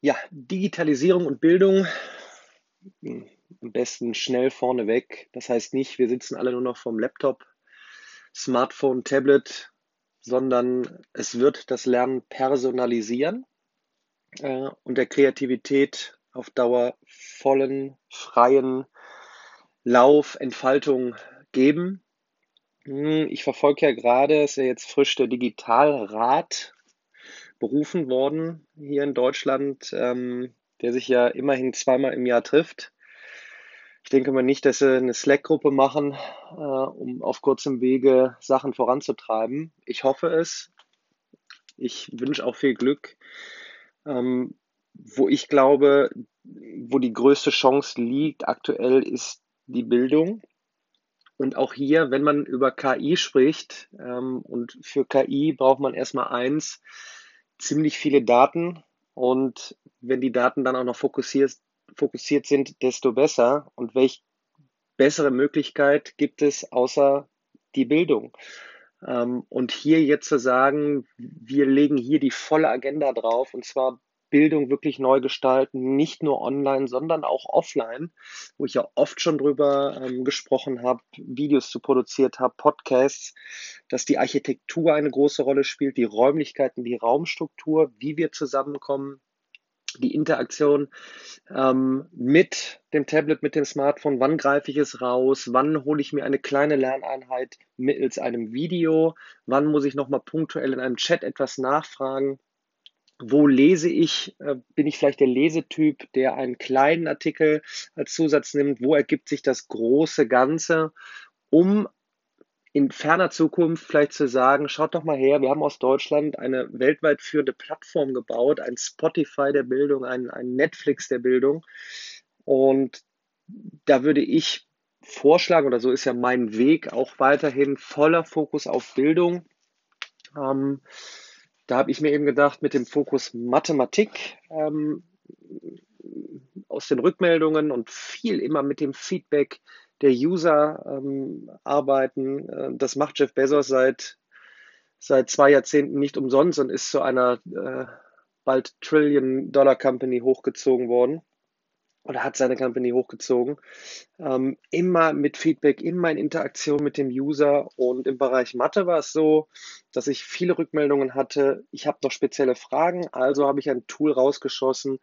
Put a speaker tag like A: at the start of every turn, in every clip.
A: Ja, Digitalisierung und Bildung am besten schnell vorneweg. Das heißt nicht, wir sitzen alle nur noch vom Laptop, Smartphone, Tablet, sondern es wird das Lernen personalisieren äh, und der Kreativität auf Dauer vollen, freien Lauf, Entfaltung geben. Hm, ich verfolge ja gerade, ist ja jetzt frisch der Digitalrat berufen worden hier in Deutschland, ähm, der sich ja immerhin zweimal im Jahr trifft. Ich denke mal nicht, dass sie eine Slack-Gruppe machen, äh, um auf kurzem Wege Sachen voranzutreiben. Ich hoffe es. Ich wünsche auch viel Glück. Ähm, wo ich glaube, wo die größte Chance liegt aktuell, ist die Bildung. Und auch hier, wenn man über KI spricht, ähm, und für KI braucht man erstmal eins, ziemlich viele Daten. Und wenn die Daten dann auch noch fokussiert, fokussiert sind, desto besser. Und welche bessere Möglichkeit gibt es außer die Bildung? Ähm, und hier jetzt zu sagen, wir legen hier die volle Agenda drauf, und zwar Bildung wirklich neu gestalten, nicht nur online, sondern auch offline, wo ich ja oft schon drüber ähm, gesprochen habe, Videos zu produziert habe, Podcasts, dass die Architektur eine große Rolle spielt, die Räumlichkeiten, die Raumstruktur, wie wir zusammenkommen, die Interaktion ähm, mit dem Tablet, mit dem Smartphone, wann greife ich es raus, wann hole ich mir eine kleine Lerneinheit mittels einem Video, wann muss ich nochmal punktuell in einem Chat etwas nachfragen wo lese ich, äh, bin ich vielleicht der Lesetyp, der einen kleinen Artikel als Zusatz nimmt, wo ergibt sich das große Ganze, um in ferner Zukunft vielleicht zu sagen, schaut doch mal her, wir haben aus Deutschland eine weltweit führende Plattform gebaut, ein Spotify der Bildung, ein, ein Netflix der Bildung. Und da würde ich vorschlagen, oder so ist ja mein Weg auch weiterhin voller Fokus auf Bildung. Ähm, da habe ich mir eben gedacht, mit dem Fokus Mathematik ähm, aus den Rückmeldungen und viel immer mit dem Feedback der User ähm, arbeiten. Äh, das macht Jeff Bezos seit, seit zwei Jahrzehnten nicht umsonst und ist zu einer äh, bald Trillion-Dollar-Company hochgezogen worden oder hat seine Company hochgezogen. Ähm, immer mit Feedback, immer in Interaktion mit dem User. Und im Bereich Mathe war es so, dass ich viele Rückmeldungen hatte. Ich habe noch spezielle Fragen, also habe ich ein Tool rausgeschossen,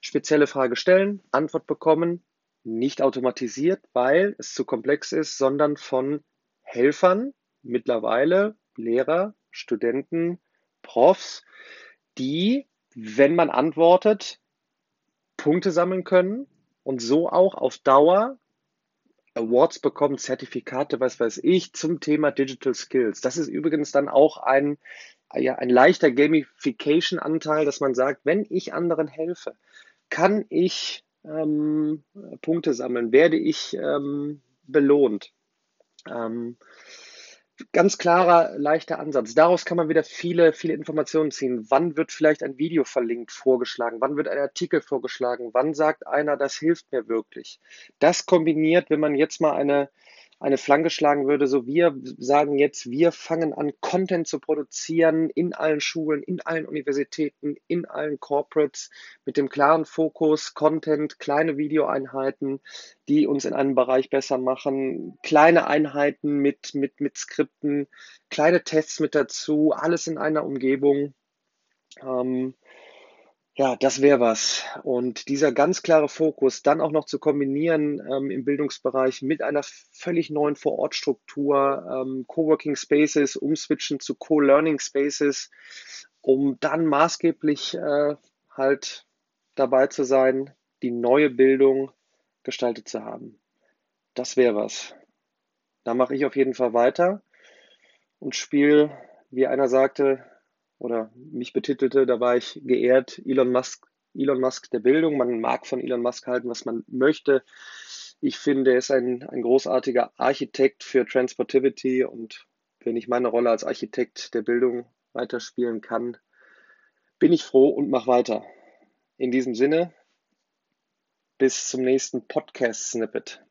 A: spezielle Frage stellen, Antwort bekommen, nicht automatisiert, weil es zu komplex ist, sondern von Helfern, mittlerweile Lehrer, Studenten, Profs, die, wenn man antwortet, Punkte sammeln können und so auch auf Dauer Awards bekommen, Zertifikate, was weiß ich, zum Thema Digital Skills. Das ist übrigens dann auch ein, ja, ein leichter Gamification-Anteil, dass man sagt, wenn ich anderen helfe, kann ich ähm, Punkte sammeln, werde ich ähm, belohnt. Ähm, ganz klarer, leichter Ansatz. Daraus kann man wieder viele, viele Informationen ziehen. Wann wird vielleicht ein Video verlinkt, vorgeschlagen? Wann wird ein Artikel vorgeschlagen? Wann sagt einer, das hilft mir wirklich? Das kombiniert, wenn man jetzt mal eine eine Flanke schlagen würde. So, wir sagen jetzt, wir fangen an, Content zu produzieren in allen Schulen, in allen Universitäten, in allen Corporates mit dem klaren Fokus, Content, kleine Videoeinheiten, die uns in einem Bereich besser machen, kleine Einheiten mit, mit, mit Skripten, kleine Tests mit dazu, alles in einer Umgebung. Ähm, ja, das wäre was. Und dieser ganz klare Fokus dann auch noch zu kombinieren ähm, im Bildungsbereich mit einer völlig neuen Vorortstruktur, ähm, Coworking Spaces, umswitchen zu Co-Learning Spaces, um dann maßgeblich äh, halt dabei zu sein, die neue Bildung gestaltet zu haben. Das wäre was. Da mache ich auf jeden Fall weiter und spiele, wie einer sagte, oder mich betitelte, da war ich geehrt, Elon Musk, Elon Musk der Bildung. Man mag von Elon Musk halten, was man möchte. Ich finde, er ist ein, ein großartiger Architekt für Transportivity und wenn ich meine Rolle als Architekt der Bildung weiterspielen kann, bin ich froh und mache weiter. In diesem Sinne, bis zum nächsten Podcast-Snippet.